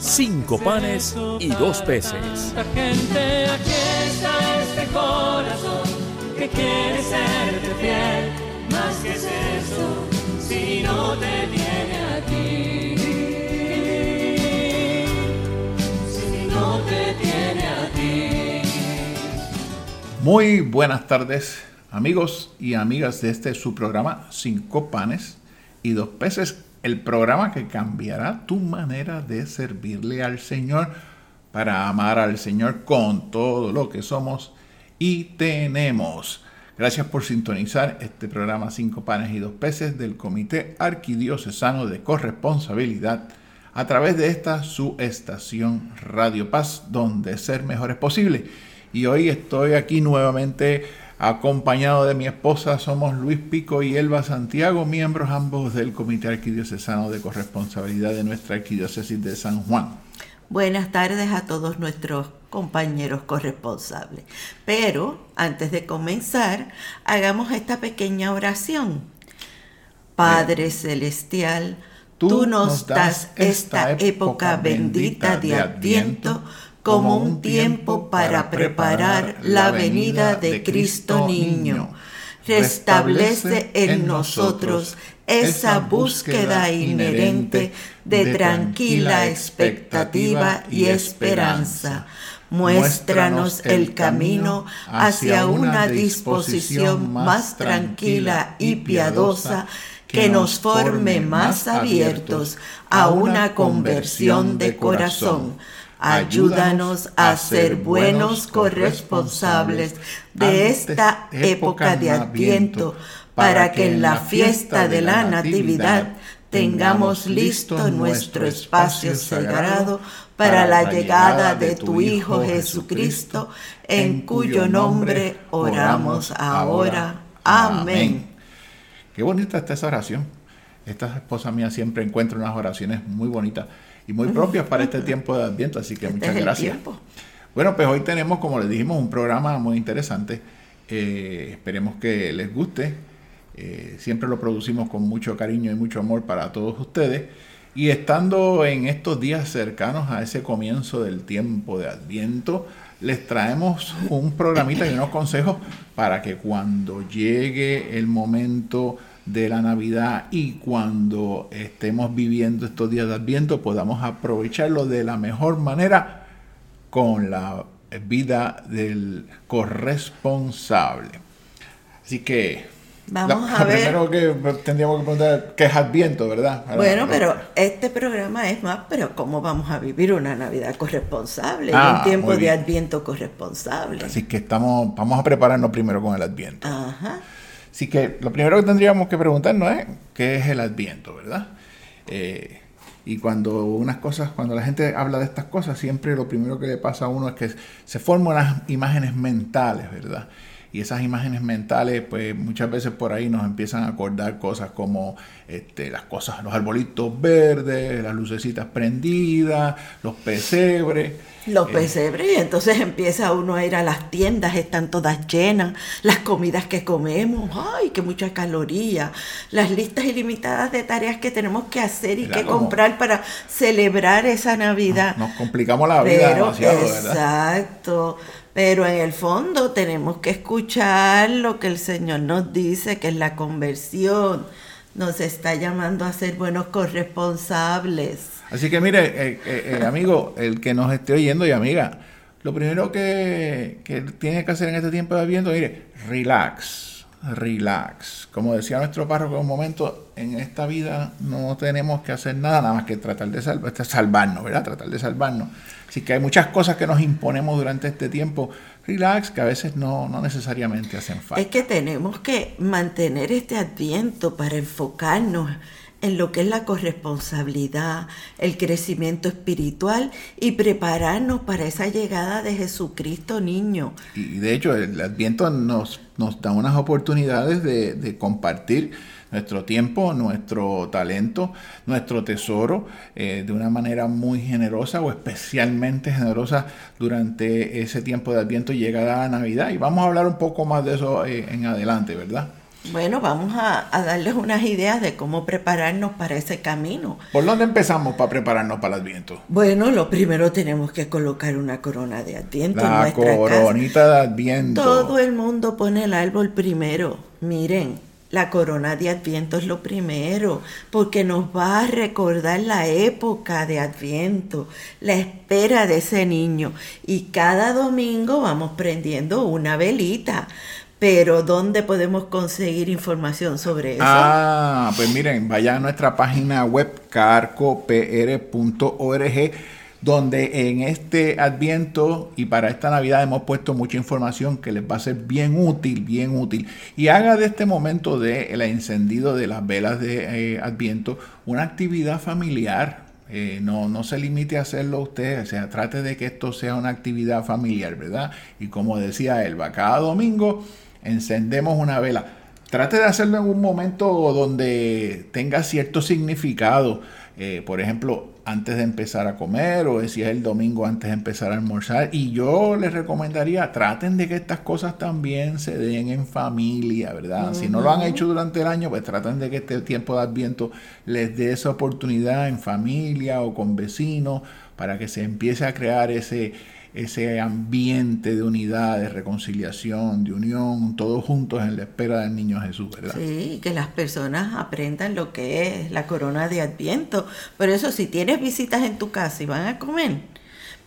cinco panes y dos peces. Gente, aquí está este corazón que quiere serte fiel. Más que es eso, si no te tiene a ti. Si no te tiene a ti. Muy buenas tardes, amigos y amigas de este su programa Cinco panes y dos peces, el programa que cambiará tu manera de servirle al Señor para amar al Señor con todo lo que somos y tenemos. Gracias por sintonizar este programa Cinco panes y dos peces del Comité Arquidiocesano de Corresponsabilidad a través de esta su estación Radio Paz, donde ser mejor es posible. Y hoy estoy aquí nuevamente acompañado de mi esposa. Somos Luis Pico y Elba Santiago, miembros ambos del Comité Arquidiocesano de Corresponsabilidad de nuestra Arquidiócesis de San Juan. Buenas tardes a todos nuestros compañeros corresponsables. Pero antes de comenzar, hagamos esta pequeña oración. Padre Celestial, tú, nos das esta época bendita de Adviento como un tiempo para preparar la venida de Cristo niño. Restablece en nosotros esa búsqueda inherente de tranquila expectativa y esperanza. Muéstranos el camino hacia una disposición más tranquila y piadosa que nos forme más abiertos a una conversión de corazón. Ayúdanos a ser buenos corresponsables de esta época de Adviento para que en la fiesta de la Natividad tengamos listo nuestro espacio sagrado para la llegada de tu Hijo Jesucristo, en cuyo nombre oramos ahora. Amén. Qué bonita está esa oración. Esta esposa mía siempre encuentra unas oraciones muy bonitas y muy propias para este tiempo de Adviento, así que Este muchas gracias. Bueno, pues hoy tenemos, como les dijimos, un programa muy interesante. Eh, esperemos que les guste. Eh, siempre lo producimos con mucho cariño y mucho amor para todos ustedes. Y estando en estos días cercanos a ese comienzo del tiempo de Adviento, les traemos un programita y unos consejos para que cuando llegue el momento de la Navidad y cuando estemos viviendo estos días de Adviento podamos aprovecharlo de la mejor manera con la vida del corresponsable. Así que Vamos la- a ver. Primero que tendríamos que preguntar qué es Adviento, ¿verdad? Bueno, pero este programa es más, pero ¿cómo vamos a vivir una Navidad corresponsable? Ah, un tiempo de. Adviento corresponsable. Así que estamos, vamos a prepararnos primero con el Adviento. Ajá. Así que lo primero que tendríamos que preguntarnos es qué es el Adviento, ¿verdad? Eh, y cuando unas cosas, cuando la gente habla de estas cosas, siempre lo primero que le pasa a uno es que se forman unas imágenes mentales, ¿verdad? Y esas imágenes mentales, pues muchas veces por ahí nos empiezan a acordar cosas como este, las cosas, los arbolitos verdes, las lucecitas prendidas, los pesebres. Los Eh, pesebres, y entonces empieza uno a ir a las tiendas, están todas llenas, las comidas que comemos, ay, que mucha caloría, las listas ilimitadas de tareas que tenemos que hacer y que comprar para celebrar esa Navidad. Nos complicamos la vida Pero, demasiado, ¿verdad? exacto. Pero en el fondo tenemos que escuchar lo que el Señor nos dice, que es la conversión. Nos está llamando a ser buenos corresponsables. Así que mire, eh, eh, eh, amigo, el que nos esté oyendo y amiga, lo primero que, que tiene que hacer en este tiempo de Adviento, mire, relax, relax. Como decía nuestro párroco en un momento, en esta vida no tenemos que hacer nada, nada más que tratar de este, salvarnos, ¿verdad? Tratar de salvarnos. Así que hay muchas cosas que nos imponemos durante este tiempo, relax, que a veces no, no necesariamente hacen falta. Es que tenemos que mantener este adviento para enfocarnos en lo que es la corresponsabilidad, el crecimiento espiritual y prepararnos para esa llegada de Jesucristo niño. Y de hecho el Adviento nos, nos da unas oportunidades de, de compartir nuestro tiempo, nuestro talento, nuestro tesoro eh, de una manera muy generosa o especialmente generosa durante ese tiempo de Adviento y llegada a Navidad. Y vamos a hablar un poco más de eso eh, en adelante, ¿verdad? Bueno, vamos a, a, darles unas ideas de cómo prepararnos para ese camino. ¿Por dónde empezamos para prepararnos para el Adviento? Bueno, lo primero tenemos que colocar una corona de Adviento La en nuestra coronita casa. de Adviento. Todo el mundo pone el árbol primero. Miren, la corona de Adviento es lo primero, porque nos va a recordar la época de Adviento, la espera de ese niño. Y cada domingo vamos prendiendo una velita. Pero ¿dónde podemos conseguir información sobre eso? Ah, pues miren, vaya a nuestra página web carcopr.org donde en este adviento y para esta Navidad hemos puesto mucha información que les va a ser bien útil, bien útil. Y haga de este momento del encendido de las velas de eh, adviento una actividad familiar. Eh, no, no se limite a hacerlo usted, o sea, trate de que esto sea una actividad familiar, ¿verdad? Y como decía Elba, cada domingo encendemos una vela. Trate de hacerlo en un momento donde tenga cierto significado. Eh, por ejemplo, antes de empezar a comer o si es el domingo antes de empezar a almorzar. Y yo les recomendaría, traten de que estas cosas también se den en familia, ¿verdad? Uh -huh. Si no lo han hecho durante el año, pues traten de que este tiempo de adviento les dé esa oportunidad en familia o con vecinos para que se empiece a crear ese ese ambiente de unidad, de reconciliación, de unión, todos juntos en la espera del niño Jesús, ¿verdad? Sí, que las personas aprendan lo que es la corona de Adviento. Por eso, si tienes visitas en tu casa y van a comer,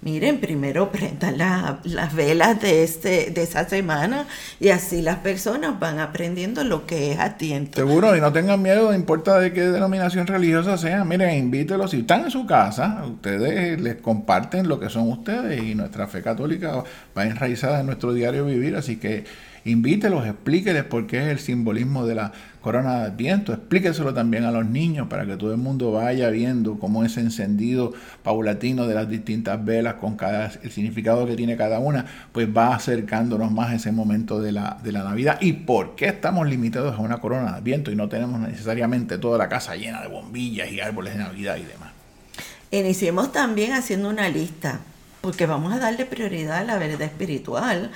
miren, primero prendan la, las velas de, este, de esa semana y así las personas van aprendiendo lo que es Adviento. Seguro, y no tengan miedo, no importa de qué denominación religiosa sea, miren, invítelos, si están en su casa, ustedes les comparten lo que son ustedes y nuestra fe católica va enraizada en nuestro diario vivir, así que invítelos, explíqueles por qué es el simbolismo de la corona de Adviento, explíqueselo también a los niños para que todo el mundo vaya viendo cómo ese encendido paulatino de las distintas velas con cada el significado que tiene cada una, pues va acercándonos más a ese momento de la, de la Navidad. Y por qué estamos limitados a una corona de Adviento y no tenemos necesariamente toda la casa llena de bombillas y árboles de Navidad y demás. Iniciemos también haciendo una lista, porque vamos a darle prioridad a la verdad espiritual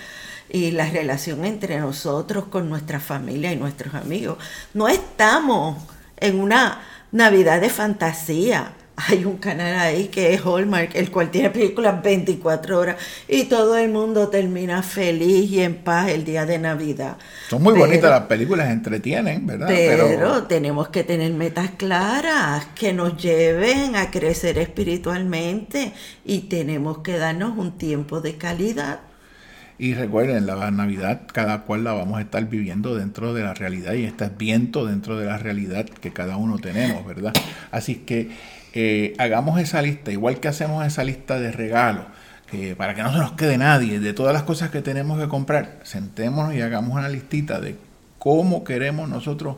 y la relación entre nosotros con nuestra familia y nuestros amigos. No estamos en una Navidad de fantasía. Hay un canal ahí que es Hallmark, el cual tiene películas 24 horas y todo el mundo termina feliz y en paz el día de Navidad. Son muy pero, bonitas las películas, entretienen, ¿verdad? Pero, pero, tenemos que tener metas claras que nos lleven a crecer espiritualmente y tenemos que darnos un tiempo de calidad. Y recuerden, la Navidad cada cual la vamos a estar viviendo dentro de la realidad y está viento dentro de la realidad que cada uno tenemos, ¿verdad? Así que eh, hagamos esa lista, igual que hacemos esa lista de regalos, que para que no se nos quede nadie, de todas las cosas que tenemos que comprar, sentémonos y hagamos una listita de cómo queremos nosotros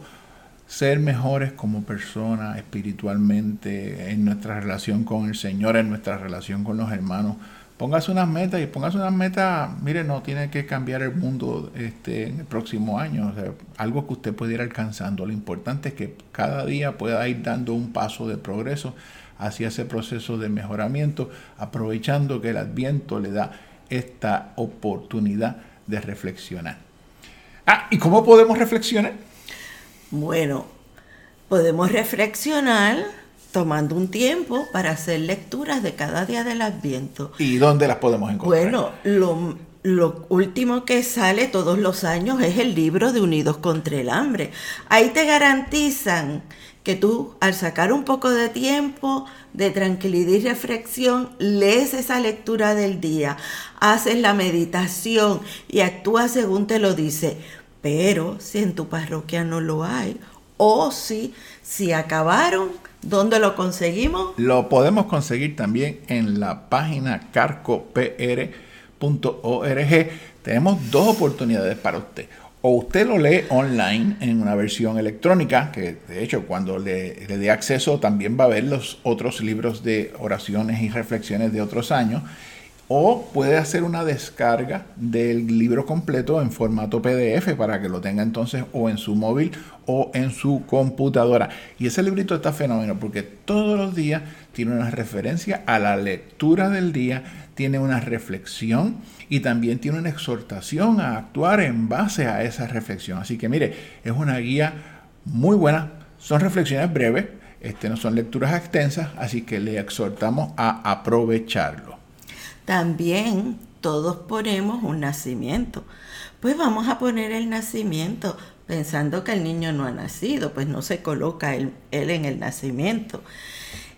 ser mejores como personas espiritualmente, en nuestra relación con el Señor, en nuestra relación con los hermanos. Póngase unas metas y póngase unas metas, mire, no tiene que cambiar el mundo este, en el próximo año, algo que usted puede ir alcanzando. Lo importante es que cada día pueda ir dando un paso de progreso hacia ese proceso de mejoramiento, aprovechando que el adviento le da esta oportunidad de reflexionar. Ah, ¿y cómo podemos reflexionar? Bueno, podemos reflexionar tomando un tiempo para hacer lecturas de cada día del Adviento. ¿Y dónde las podemos encontrar? Bueno, lo, lo, último que sale todos los años es el libro de Unidos contra el Hambre. Ahí te garantizan que tú, al sacar un poco de tiempo de tranquilidad y reflexión, lees esa lectura del día, haces la meditación y actúas según te lo dice. Pero si en tu parroquia no lo hay, o si, si acabaron, ¿Dónde lo conseguimos? Lo podemos conseguir también en la página carcopr.org. Tenemos dos oportunidades para usted. o usted lo lee online en una versión electrónica, que de hecho cuando le, dé acceso también va a ver los otros libros de oraciones y reflexiones de otros años, o puede hacer una descarga del libro completo en formato PDF para que lo tenga entonces o en su móvil o en su computadora. Y ese librito está fenómeno porque todos los días tiene una referencia a la lectura del día, tiene una reflexión y también tiene una exhortación a actuar en base a esa reflexión. Así que mire, es una guía muy buena, son reflexiones breves, este, no son lecturas extensas, así que le exhortamos a aprovecharlo. También todos ponemos un nacimiento. Pues vamos a poner el nacimiento pensando que el niño no ha nacido, pues no se coloca él, él en el nacimiento.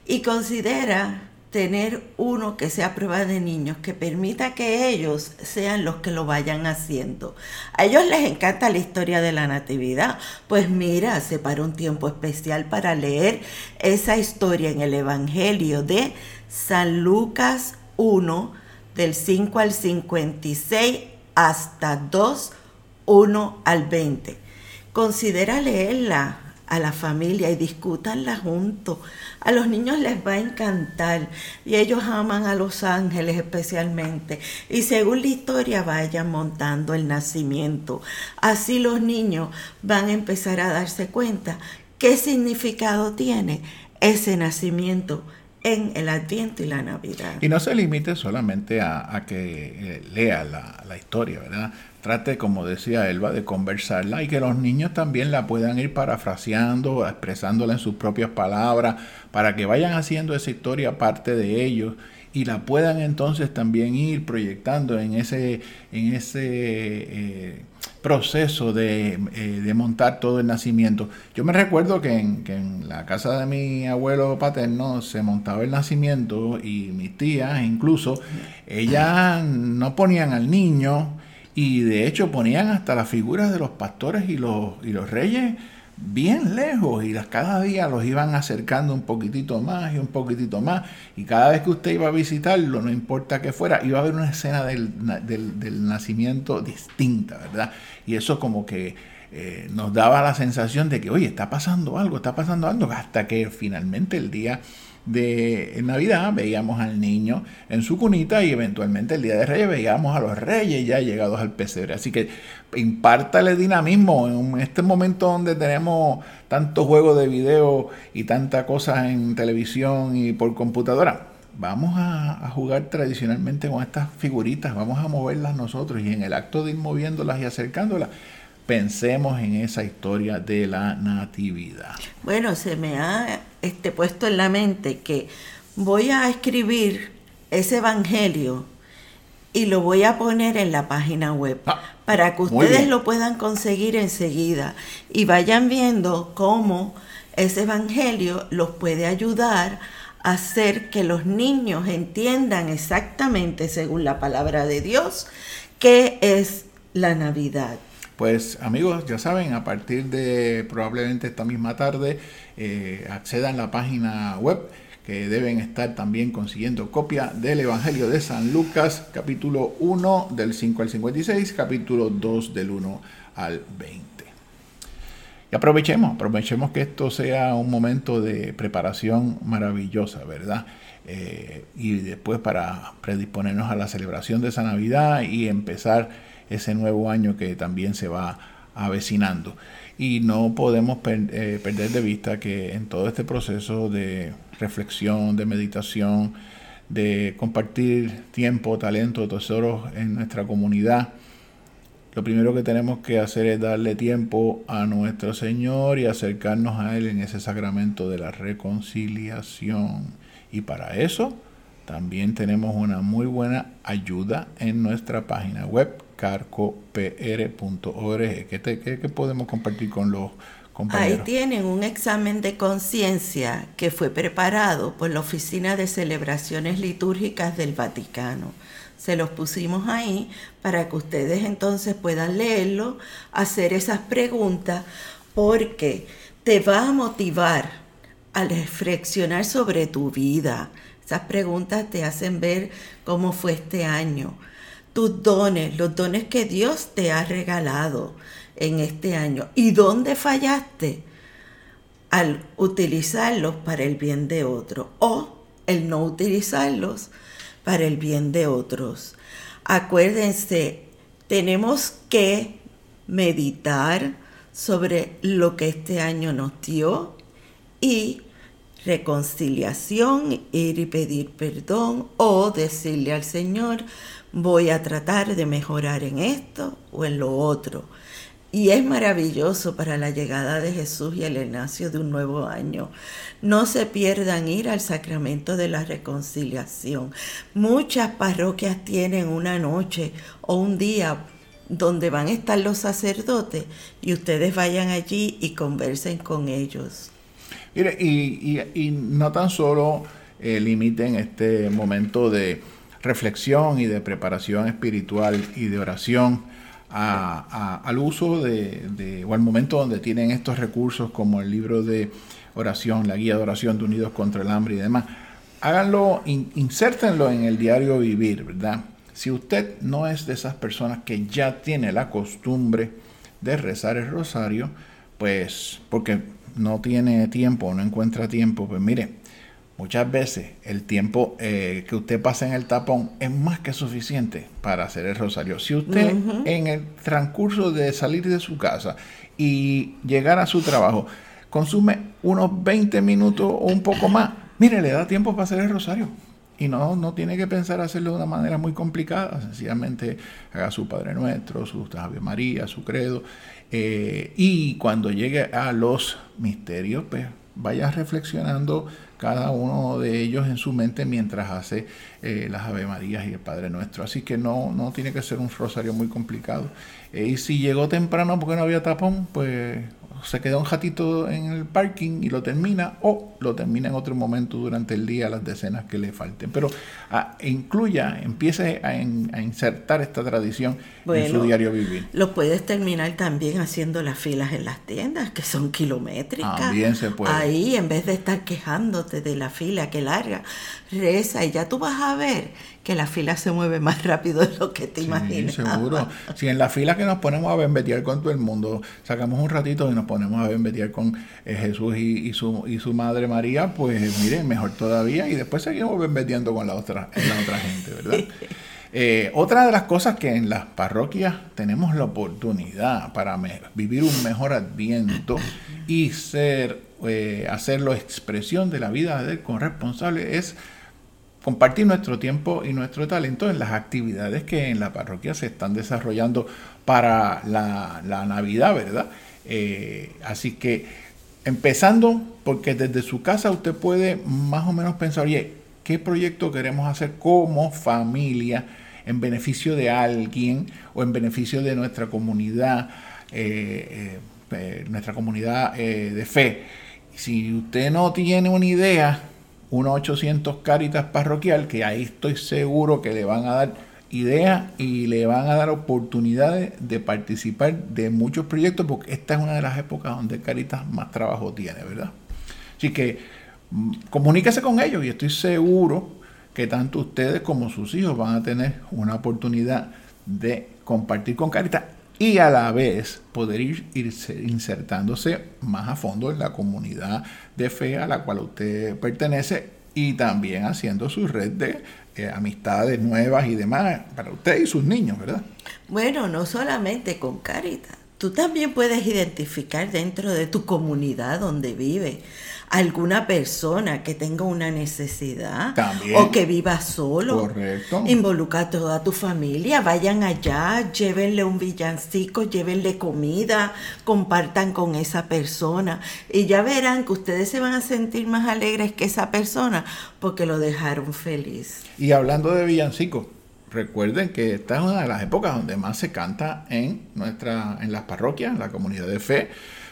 Y considera tener uno que sea prueba de niños, que permita que ellos sean los que lo vayan haciendo. A ellos les encanta la historia de la natividad. Pues mira, separa un tiempo especial para leer esa historia en el Evangelio de San Lucas 1, del 5 al 56 hasta 2, 1 al 20. Considera leerla a la familia y discútanla juntos. A los niños les va a encantar y ellos aman a los ángeles especialmente. Y según la historia vayan montando el nacimiento. Así los niños van a empezar a darse cuenta qué significado tiene ese nacimiento en el Adviento y la Navidad. Y no se limite solamente a, que eh, lea la, la historia, ¿verdad? trate, como decía Elba, de conversarla y que los niños también la puedan ir parafraseando, expresándola en sus propias palabras, para que vayan haciendo esa historia parte de ellos y la puedan entonces también ir proyectando en ese, en ese eh, proceso de, eh, de, montar todo el nacimiento. Yo me recuerdo que en, que en, la casa de mi abuelo paterno se montaba el nacimiento y mis tías incluso, ellas no ponían al niño, y de hecho ponían hasta las figuras de los pastores y los, y los reyes bien lejos y las, cada día los iban acercando un poquitito más y un poquitito más y cada vez que usted iba a visitarlo, no importa que fuera, iba a haber una escena del, del, nacimiento distinta, ¿verdad? Y eso como que eh, nos daba la sensación de que, oye, está pasando algo, está pasando algo, hasta que finalmente el día de Navidad veíamos al niño en su cunita y eventualmente el día de Reyes veíamos a los reyes ya llegados al pesebre. Así que impártale dinamismo en este momento donde tenemos tanto juego de video y tanta cosa en televisión y por computadora. Vamos a, a, jugar tradicionalmente con estas figuritas, vamos a moverlas nosotros y en el acto de ir moviéndolas y acercándolas, pensemos en esa historia de la natividad. Bueno, se me ha este, puesto en la mente que voy a escribir ese evangelio y lo voy a poner en la página web ah, para que ustedes lo puedan conseguir enseguida y vayan viendo cómo ese evangelio los puede ayudar a hacer que los niños entiendan exactamente, según la palabra de Dios, qué es la Navidad. Pues amigos, ya saben, a partir de probablemente esta misma tarde, eh, accedan a la página web que deben estar también consiguiendo copia del Evangelio de San Lucas, capítulo 1 del 5 al 56, capítulo 2 del 1 al 20. Y aprovechemos, aprovechemos que esto sea un momento de preparación maravillosa, ¿verdad? Eh, y después para predisponernos a la celebración de esa Navidad y empezar ese nuevo año que también se va avecinando. Y no podemos eh, perder de vista que en todo este proceso de reflexión, de meditación, de compartir tiempo, talento, tesoros en nuestra comunidad, lo primero que tenemos que hacer es darle tiempo a nuestro Señor y acercarnos a Él en ese sacramento de la reconciliación. Y para eso también tenemos una muy buena ayuda en nuestra página web carcopr.org. ¿Qué, ¿Qué, podemos compartir con los compañeros? Ahí tienen un examen de conciencia que fue preparado por la Oficina de Celebraciones Litúrgicas del Vaticano. Se los pusimos ahí para que ustedes entonces puedan leerlo, hacer esas preguntas, porque te va a motivar a reflexionar sobre tu vida. Esas preguntas te hacen ver cómo fue este año tus dones, los dones que Dios te ha regalado en este año y dónde fallaste al utilizarlos para el bien de otro o el no utilizarlos para el bien de otros. Acuérdense, tenemos que meditar sobre lo que este año nos dio y reconciliación, ir y pedir perdón o decirle al Señor, voy a tratar de mejorar en esto o en lo otro. Y es maravilloso para la llegada de Jesús y el inicio de un nuevo año. No se pierdan ir al sacramento de la reconciliación. Muchas parroquias tienen una noche o un día donde van a estar los sacerdotes y ustedes vayan allí y conversen con ellos. Mire, y, no tan solo eh, limiten este momento de reflexión y de preparación espiritual y de oración al uso de, o al momento donde tienen estos recursos como el libro de oración, la guía de oración de Unidos contra el Hambre y demás. Háganlo, insértenlo en el diario vivir, ¿verdad? Si usted no es de esas personas que ya tiene la costumbre de rezar el rosario, pues porque no tiene tiempo, no encuentra tiempo, pues mire, Muchas veces el tiempo eh, que usted pasa en el tapón es más que suficiente para hacer el rosario. Si usted en el transcurso de salir de su casa y llegar a su trabajo consume unos 20 minutos o un poco más, mire, le da tiempo para hacer el rosario. Y no, no tiene que pensar hacerlo de una manera muy complicada. Sencillamente haga su Padre Nuestro, su Ave María, su credo. Eh, y cuando llegue a los misterios, pues vaya reflexionando cada uno de ellos en su mente mientras hace eh, las Ave Marías y el Padre Nuestro. Así que no, no tiene que ser un rosario muy complicado. Eh, y si llegó temprano porque no había tapón, pues se queda un ratito en el parking y lo termina o lo termina en otro momento durante el día las decenas que le falten. Pero ah, incluya, empiece a, insertar esta tradición en su diario vivir. Lo puedes terminar también haciendo las filas en las tiendas, que son kilométricas. También se puede. Ahí, en vez de estar quejándote de la fila que larga, reza y ya tú vas a ver que la fila se mueve más rápido de lo que te sí, imaginas. seguro. Si en la fila que nos ponemos a bembetear con todo el mundo, sacamos un ratito y nos ponemos a bembetear con eh, Jesús y, su, y su madre María, pues miren, mejor todavía. Y después seguimos bembeteando con la otra, la otra gente, ¿verdad? Eh, otra de las cosas que en las parroquias tenemos la oportunidad para vivir un mejor adviento y ser, eh, hacerlo expresión de la vida del corresponsable es compartir nuestro tiempo y nuestro talento en las actividades que en la parroquia se están desarrollando para la, Navidad, ¿verdad? Eh, así que empezando, porque desde su casa usted puede más o menos pensar, oye, ¿qué proyecto queremos hacer como familia en beneficio de alguien o en beneficio de nuestra comunidad, eh, eh, nuestra comunidad de fe? Si usted no tiene una idea, 1-800 Caritas Parroquial, que ahí estoy seguro que le van a dar ideas y le van a dar oportunidades de participar de muchos proyectos, porque esta es una de las épocas donde Caritas más trabajo tiene, ¿verdad? Así que comuníquese con ellos y estoy seguro que tanto ustedes como sus hijos van a tener una oportunidad de compartir con Caritas y a la vez poder ir, insertándose más a fondo en la comunidad de fe a la cual usted pertenece y también haciendo su red de eh, amistades nuevas y demás para usted y sus niños, ¿verdad? Bueno, no solamente con Caritas, tú también puedes identificar dentro de tu comunidad donde vive alguna persona que tenga una necesidad o que viva solo. Correcto. Involucra a toda tu familia, vayan allá, llévenle un villancico, llévenle comida, compartan con esa persona y ya verán que ustedes se van a sentir más alegres que esa persona porque lo dejaron feliz. Y hablando de villancicos, recuerden que esta es una de las épocas donde más se canta en nuestra en las parroquias, en la comunidad de fe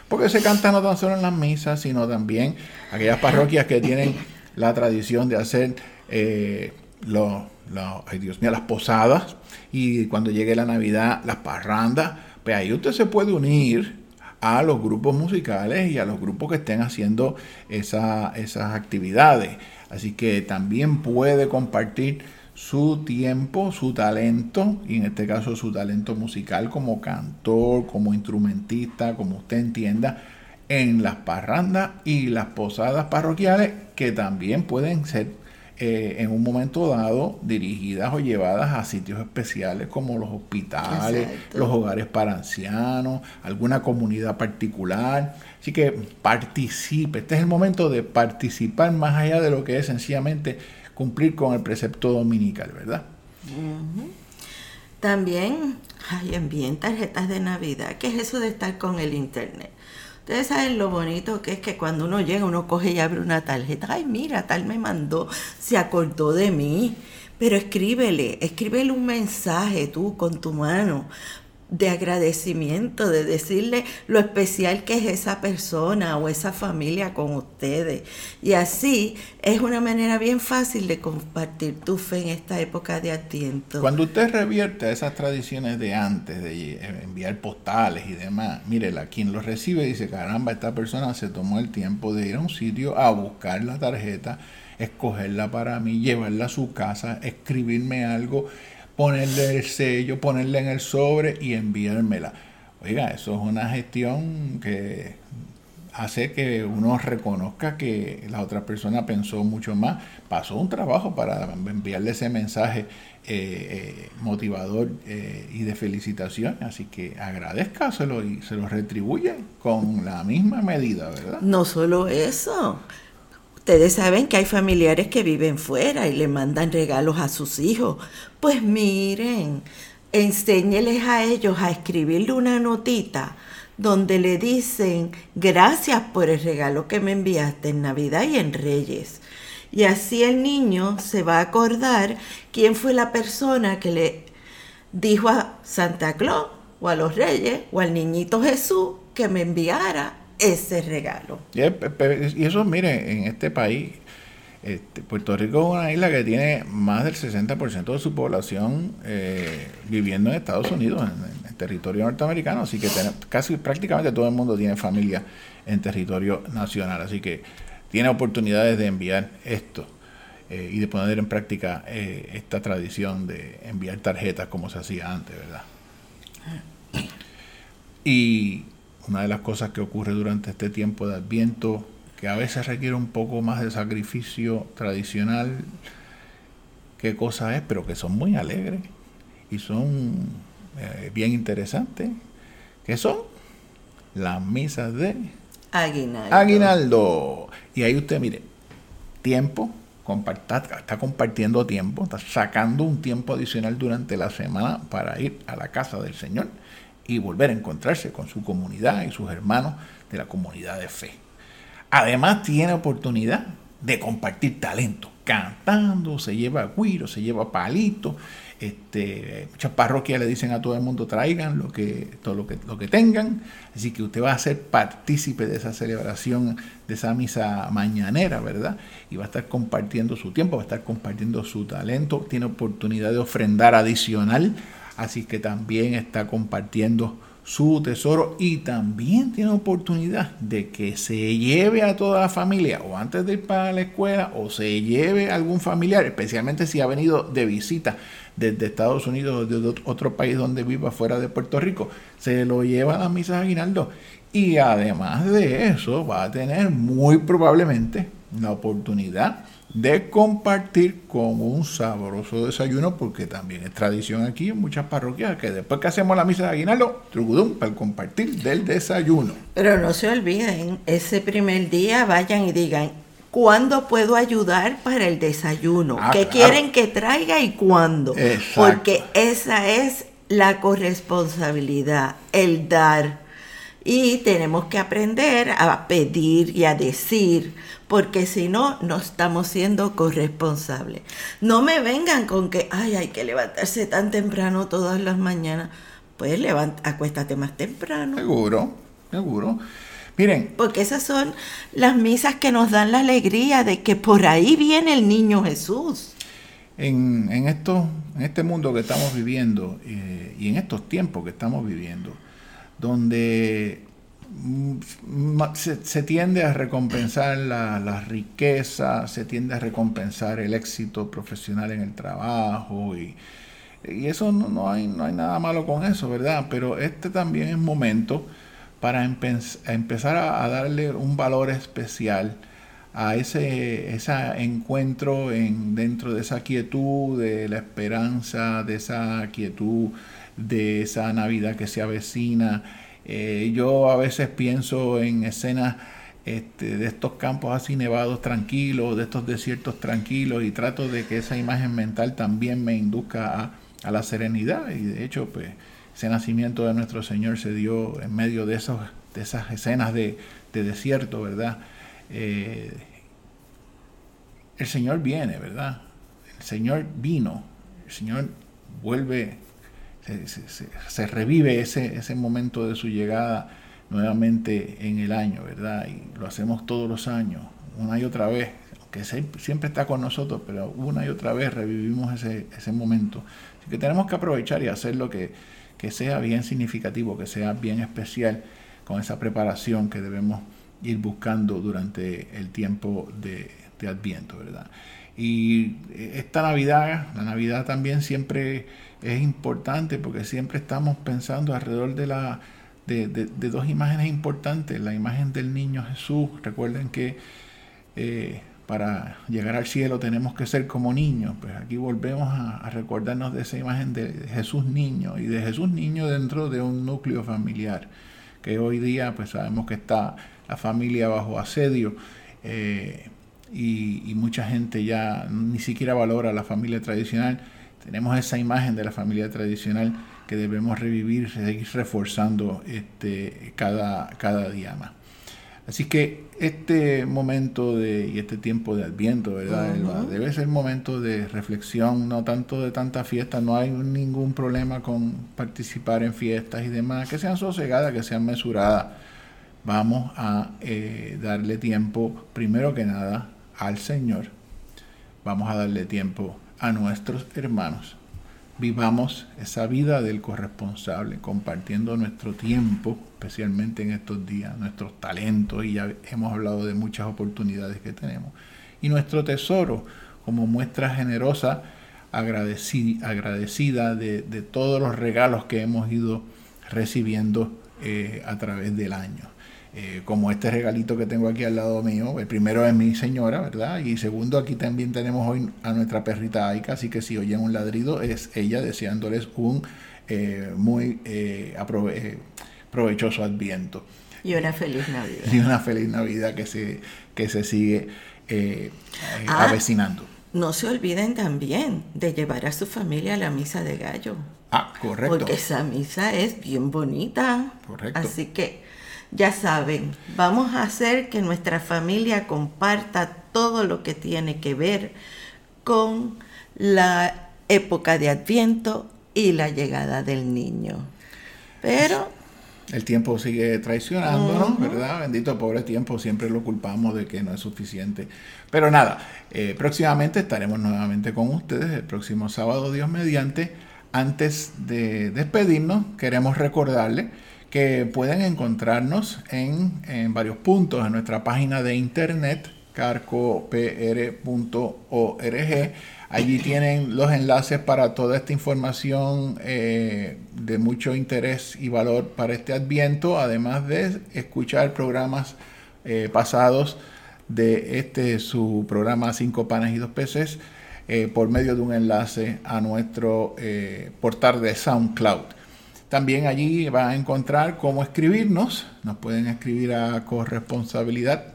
porque se canta no tan solo en las misas, sino también aquellas parroquias que tienen la tradición de hacer eh, Dios mío, las posadas y cuando llegue la Navidad, las parrandas. Pues ahí usted se puede unir a los grupos musicales y a los grupos que estén haciendo esas actividades. Así que también puede compartir su tiempo, su talento, y en este caso su talento musical como cantor, como instrumentista, como usted entienda, en las parrandas y las posadas parroquiales que también pueden ser eh, en un momento dado dirigidas o llevadas a sitios especiales como los hospitales, los hogares para ancianos, alguna comunidad particular. Así que participe, este es el momento de participar más allá de lo que es sencillamente cumplir con el precepto dominical, ¿verdad? También, ay, envíen tarjetas de Navidad. ¿Qué es eso de estar con el Internet? Ustedes saben lo bonito que es que cuando uno llega, uno coge y abre una tarjeta. Ay, mira, tal me mandó, se acordó de mí. Pero escríbele, escríbele un mensaje tú con tu mano de agradecimiento, de decirle lo especial que es esa persona o esa familia con ustedes. Y así es una manera bien fácil de compartir tu fe en esta época de atiento. Cuando usted revierte a esas tradiciones de antes, de enviar postales y demás, mírela, quien lo recibe dice, caramba, esta persona se tomó el tiempo de ir a un sitio a buscar la tarjeta, escogerla para mí, llevarla a su casa, escribirme algo ponerle el sello, ponerle en el sobre y enviármela. Oiga, eso es una gestión que hace que uno reconozca que la otra persona pensó mucho más, pasó un trabajo para enviarle ese mensaje eh, eh, motivador eh, y de felicitación, así que agradezcaselo y se lo retribuye con la misma medida, ¿verdad? No solo eso, Ustedes saben que hay familiares que viven fuera y le mandan regalos a sus hijos. Pues miren, enséñeles a ellos a escribirle una notita donde le dicen gracias por el regalo que me enviaste en Navidad y en Reyes. Y así el niño se va a acordar quién fue la persona que le dijo a Santa Claus o a los Reyes o al niñito Jesús que me enviara ese regalo. Y eso, mire, en este país, este, Puerto Rico es una isla que tiene más del 60% de su población eh, viviendo en Estados Unidos, en, territorio norteamericano, así que casi prácticamente todo el mundo tiene familia en territorio nacional, así que tiene oportunidades de enviar esto. Eh, y de poner en práctica eh, esta tradición de enviar tarjetas como se hacía antes, ¿verdad? Y una de las cosas que ocurre durante este tiempo de Adviento, que a veces requiere un poco más de sacrificio tradicional, qué cosa es, pero que son muy alegres y son eh, bien interesantes, que son las misas de Aguinaldo. Aguinaldo. Y ahí usted, mire, tiempo, está compartiendo tiempo, está sacando un tiempo adicional durante la semana para ir a la casa del Señor y volver a encontrarse con su comunidad y sus hermanos de la comunidad de fe. Además tiene oportunidad de compartir talento, cantando, se lleva guiro, se lleva palito. Este, muchas parroquias le dicen a todo el mundo traigan lo que, todo lo que, lo que tengan. Así que usted va a ser partícipe de esa celebración, de esa misa mañanera, ¿verdad? Y va a estar compartiendo su tiempo, va a estar compartiendo su talento, tiene oportunidad de ofrendar adicional así que también está compartiendo su tesoro y también tiene oportunidad de que se lleve a toda la familia o antes de ir para la escuela o se lleve a algún familiar, especialmente si ha venido de visita desde Estados Unidos o de otro país donde viva fuera de Puerto Rico, se lo lleva a las misas aguinaldo. Y además de eso va a tener muy probablemente la oportunidad de compartir con un sabroso desayuno, porque también es tradición aquí en muchas parroquias que después que hacemos la misa de aguinaldo, trugudum, para compartir del desayuno. Pero no se olviden, ese primer día vayan y digan, ¿cuándo puedo ayudar para el desayuno? Ah, ¿Qué quieren que traiga y cuándo? Porque esa es la corresponsabilidad, el dar. Y tenemos que aprender a pedir y a decir porque si no, no estamos siendo corresponsables. No me vengan con que, ay, hay que levantarse tan temprano todas las mañanas. Pues levanta, acuéstate más temprano. Seguro, seguro. Miren. Porque esas son las misas que nos dan la alegría de que por ahí viene el niño Jesús. En, en, esto, en este mundo que estamos viviendo eh, y en estos tiempos que estamos viviendo, donde mm, se, tiende a recompensar la, riqueza, se tiende a recompensar el éxito profesional en el trabajo y, eso no, hay, no hay nada malo con eso, ¿verdad? Pero este también es momento para empezar a, darle un valor especial a ese, ese encuentro en, dentro de esa quietud, de la esperanza, de esa quietud, de esa Navidad que se avecina eh, yo a veces pienso en escenas este, de estos campos así nevados tranquilos, de estos desiertos tranquilos y trato de que esa imagen mental también me induzca a, la serenidad y de hecho pues ese nacimiento de nuestro Señor se dio en medio de, esos, de esas escenas de, desierto, ¿verdad? Eh, el Señor viene, ¿verdad? El Señor vino, el Señor vuelve se, revive ese, ese momento de su llegada nuevamente en el año, ¿verdad? Y lo hacemos todos los años, una y otra vez, que siempre está con nosotros, pero una y otra vez revivimos ese, ese momento. Así que tenemos que aprovechar y hacer lo que, que sea bien significativo, que sea bien especial con esa preparación que debemos ir buscando durante el tiempo de, Adviento, ¿verdad? Y esta Navidad, la Navidad también siempre es importante porque siempre estamos pensando alrededor de, la, de, dos imágenes importantes. La imagen del niño Jesús, recuerden que eh, para llegar al cielo tenemos que ser como niños. Pues aquí volvemos a, recordarnos de esa imagen de Jesús niño y de Jesús niño dentro de un núcleo familiar, que hoy día pues sabemos que está la familia bajo asedio. Eh, y, y, mucha gente ya ni siquiera valora la familia tradicional tenemos esa imagen de la familia tradicional que debemos revivir, seguir reforzando este, cada, cada día más. Así que este momento de, y este tiempo de Adviento, ¿verdad? Debe ser momento de reflexión, no tanto de tanta fiesta, no hay ningún problema con participar en fiestas y demás, que sean sosegadas, que sean mesuradas. Vamos a eh, darle tiempo, primero que nada, al Señor. Vamos a darle tiempo a nuestros hermanos. Vivamos esa vida del corresponsable, compartiendo nuestro tiempo, especialmente en estos días, nuestros talentos, y ya hemos hablado de muchas oportunidades que tenemos, y nuestro tesoro como muestra generosa, agradecida, de, todos los regalos que hemos ido recibiendo eh, a través del año. Eh, como este regalito que tengo aquí al lado mío. El primero es mi señora, ¿verdad? Y segundo, aquí también tenemos hoy a nuestra perrita Aika, así que si oyen un ladrido, es ella deseándoles un eh, muy eh, provechoso adviento. Y una feliz Navidad. Y una feliz Navidad que se, que se sigue ah, avecinando. No se olviden también de llevar a su familia a la misa de gallo. Ah, correcto. Porque esa misa es bien bonita. Correcto. Así que ya saben, vamos a hacer que nuestra familia comparta todo lo que tiene que ver con la época de Adviento y la llegada del niño. Pero... El tiempo sigue traicionándonos, ¿verdad? Bendito pobre tiempo, siempre lo culpamos de que no es suficiente. Pero nada, eh, próximamente estaremos nuevamente con ustedes, el próximo sábado, Dios mediante. Antes de despedirnos, queremos recordarles que pueden encontrarnos en, varios puntos en nuestra página de internet carcopr.org. Allí tienen los enlaces para toda esta información eh, de mucho interés y valor para este adviento, además de escuchar programas eh, pasados de este su programa Cinco panes y dos peces eh, por medio de un enlace a nuestro portal de SoundCloud. También allí van a encontrar cómo escribirnos. Nos pueden escribir a corresponsabilidad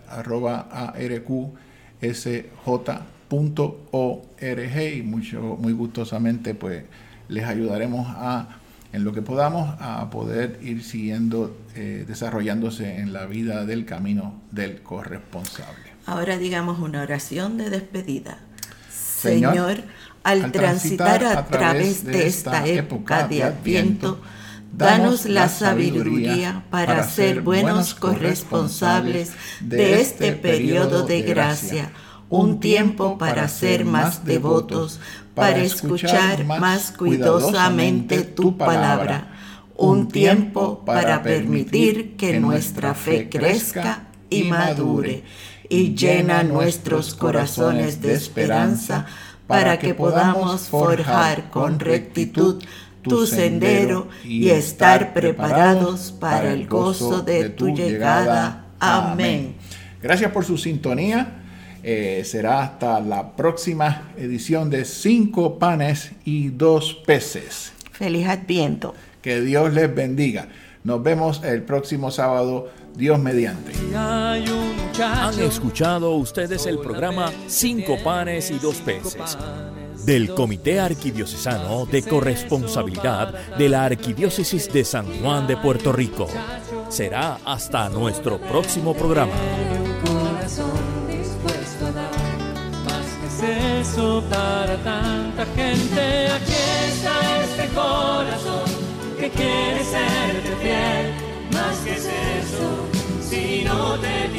y mucho, muy gustosamente pues les ayudaremos a en lo que podamos a poder ir siguiendo eh, desarrollándose en la vida del camino del corresponsable. Ahora digamos una oración de despedida. Señor, al, transitar, a través de esta época de Adviento, Danos la sabiduría para ser buenos corresponsables de este periodo de gracia, un tiempo para ser más devotos, para escuchar más cuidadosamente tu palabra, un tiempo para permitir que nuestra fe crezca y madure y llena nuestros corazones de esperanza para que podamos forjar con rectitud tu sendero y estar preparados para el gozo de tu llegada. Amén. Gracias por su sintonía. Eh, será hasta la próxima edición de Cinco Panes y Dos Peces. Feliz Adviento. Que Dios les bendiga. Nos vemos el próximo sábado, Dios mediante. Han escuchado ustedes el programa Cinco Panes y Dos Peces del Comité Arquidiocesano de Corresponsabilidad de la Arquidiócesis de San Juan de Puerto Rico. Será hasta nuestro próximo programa. Aquí está este corazón que quiere fiel. Más que es eso, si no te